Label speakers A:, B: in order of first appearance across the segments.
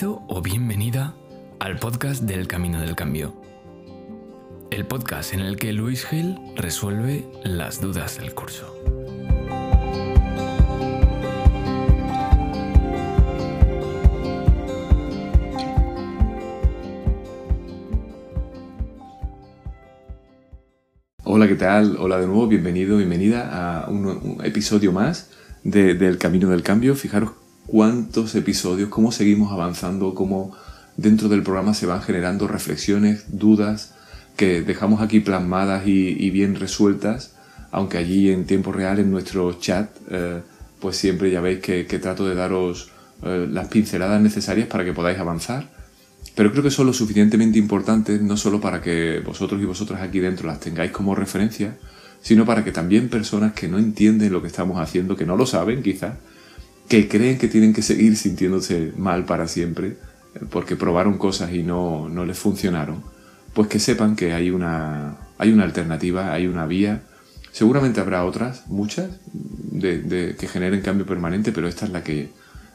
A: Bienvenido o bienvenida al podcast del Camino del Cambio. El podcast en el que Luis Gil resuelve las dudas del curso.
B: Hola, ¿qué tal? Hola de nuevo, bienvenido, bienvenida a un, episodio más de- del Camino del Cambio. Fijaros cuántos episodios, cómo seguimos avanzando, cómo dentro del programa se van generando reflexiones, dudas que dejamos aquí plasmadas y, bien resueltas, aunque allí en tiempo real en nuestro chat, eh, pues siempre ya veis que, que trato de daros eh, las pinceladas necesarias para que podáis avanzar. Pero creo que son lo suficientemente importantes no solo para que vosotros y vosotras aquí dentro las tengáis como referencia, sino para que también personas que no entienden lo que estamos haciendo, que no lo saben quizás, que creen que tienen que seguir sintiéndose mal para siempre, eh, porque probaron cosas y no, no les funcionaron, pues que sepan que hay una, hay una alternativa, hay una vía. Seguramente habrá otras, muchas, de, que generen cambio permanente, pero esta es la que,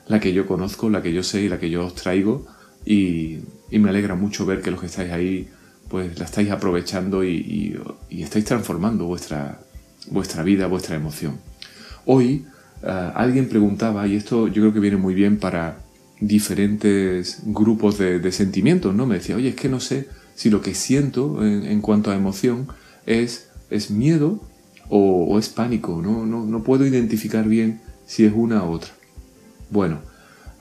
B: la que yo conozco, la que yo sé y la que yo os traigo. Y, y me alegra mucho ver que los que estáis ahí, pues la estáis aprovechando y, y- y estáis transformando vuestra, vuestra vida, vuestra emoción. Hoy ah, alguien preguntaba, y esto yo creo que viene muy bien para diferentes grupos de, sentimientos, ¿no? Me decía, oye, es que no sé si lo que siento en, cuanto a emoción es, es miedo o, o es pánico, ¿no? No, no puedo identificar bien si es una u otra. Bueno,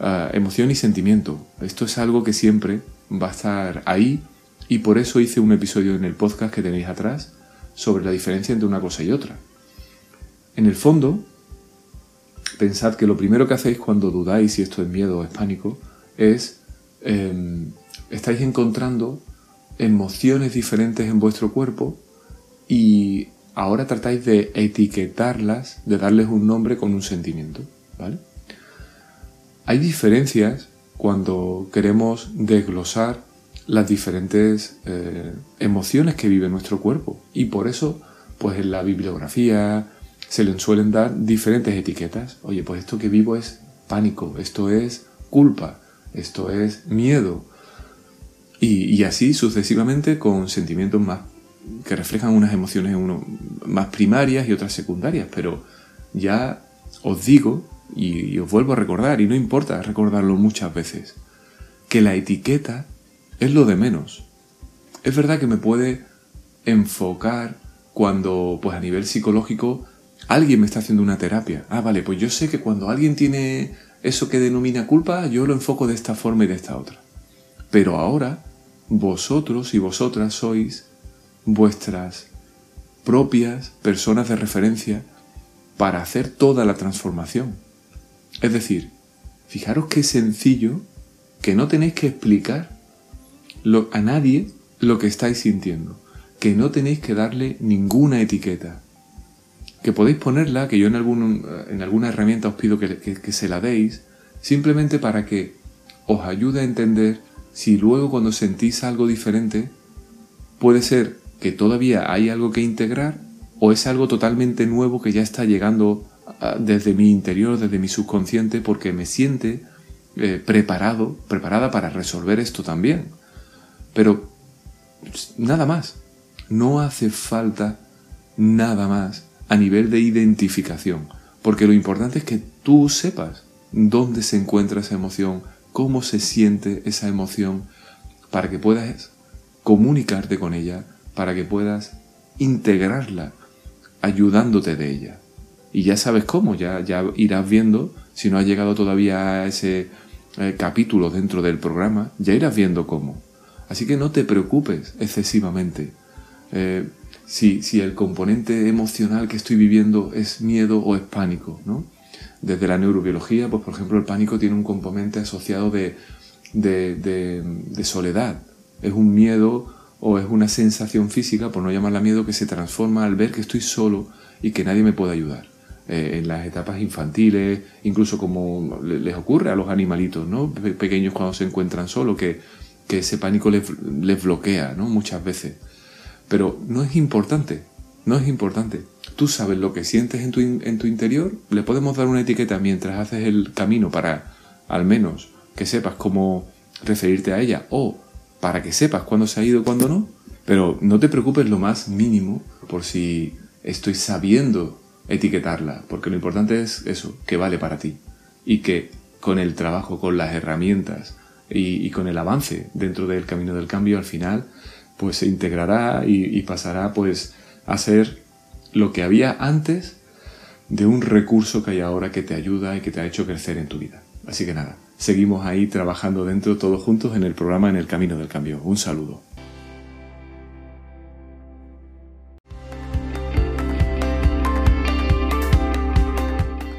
B: ah, emoción y sentimiento. Esto es algo que siempre va a estar ahí y por eso hice un episodio en el podcast que tenéis atrás sobre la diferencia entre una cosa y otra. En el fondo, pensad que lo primero que hacéis cuando dudáis si esto es miedo o es pánico es em, estáis encontrando emociones diferentes en vuestro cuerpo y ahora tratáis de etiquetarlas, de darles un nombre con un sentimiento, ¿vale? Hay diferencias cuando queremos desglosar las diferentes eh, emociones que vive nuestro cuerpo y por eso, pues en la bibliografía se le suelen dar diferentes etiquetas. Oye, pues esto que vivo es pánico, esto es culpa, esto es miedo, y, así sucesivamente con sentimientos más que reflejan unas emociones más primarias y otras secundarias. Pero ya os digo y, y os vuelvo a recordar, y no importa recordarlo muchas veces, que la etiqueta es lo de menos. Es verdad que me puede enfocar cuando, pues a nivel psicológico, alguien me está haciendo una terapia. Ah, vale, pues yo sé que cuando alguien tiene eso que denomina culpa, yo lo enfoco de esta forma y de esta otra. Pero ahora vosotros y vosotras sois vuestras propias personas de referencia para hacer toda la transformación. Es decir, fijaros qué sencillo que no tenéis que explicar lo- a nadie lo que estáis sintiendo, que no tenéis que darle ninguna etiqueta, que podéis ponerla, que yo en, en alguna herramienta os pido que, que- se la deis, simplemente para que os ayude a entender si luego cuando sentís algo diferente, puede ser que todavía hay algo que integrar o es algo totalmente nuevo que ya está llegando ah, desde mi interior, desde mi subconsciente, porque me siente eh, preparado, preparada para resolver esto también. Pero nada más. No hace falta nada más a nivel de identificación. Porque lo importante es que tú sepas dónde se encuentra esa emoción, cómo se siente esa emoción, para que puedas comunicarte con ella, para que puedas integrarla, ayudándote de ella. Y ya sabes cómo, ya, ya irás viendo, si no has llegado todavía a ese eh, capítulo dentro del programa, ya irás viendo cómo. Así que no te preocupes excesivamente. Eh, si, el componente emocional que estoy viviendo es miedo o es pánico. Desde la neurobiología, pues por ejemplo el pánico tiene un componente asociado de, soledad. Es un miedo o es una sensación física, por no llamarla miedo, que se transforma al ver que estoy solo y que nadie me puede ayudar. Eh, en las etapas infantiles, incluso como le- les ocurre a los animalitos, ¿no? Pe- pequeños cuando se encuentran solos, que, ese pánico les, les bloquea, ¿no? Muchas veces. Pero no es importante, no es importante. Tú sabes lo que sientes en tu, en tu interior, le podemos dar una etiqueta mientras haces el camino para, al menos, que sepas cómo referirte a ella o para que sepas cuándo se ha ido y cuándo no, pero no te preocupes lo más mínimo por si estoy sabiendo etiquetarla, porque lo importante es eso, que vale para ti y que con el trabajo, con las herramientas y, con el avance dentro del camino del cambio, al final, pues se integrará y, pasará pues a ser lo que había antes de un recurso que hay ahora que te ayuda y que te ha hecho crecer en tu vida. Así que nada, seguimos ahí trabajando dentro todos juntos en el programa En el Camino del Cambio. Un saludo.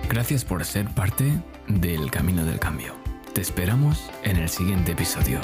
A: Gracias por ser parte del Camino del Cambio. Te esperamos en el siguiente episodio.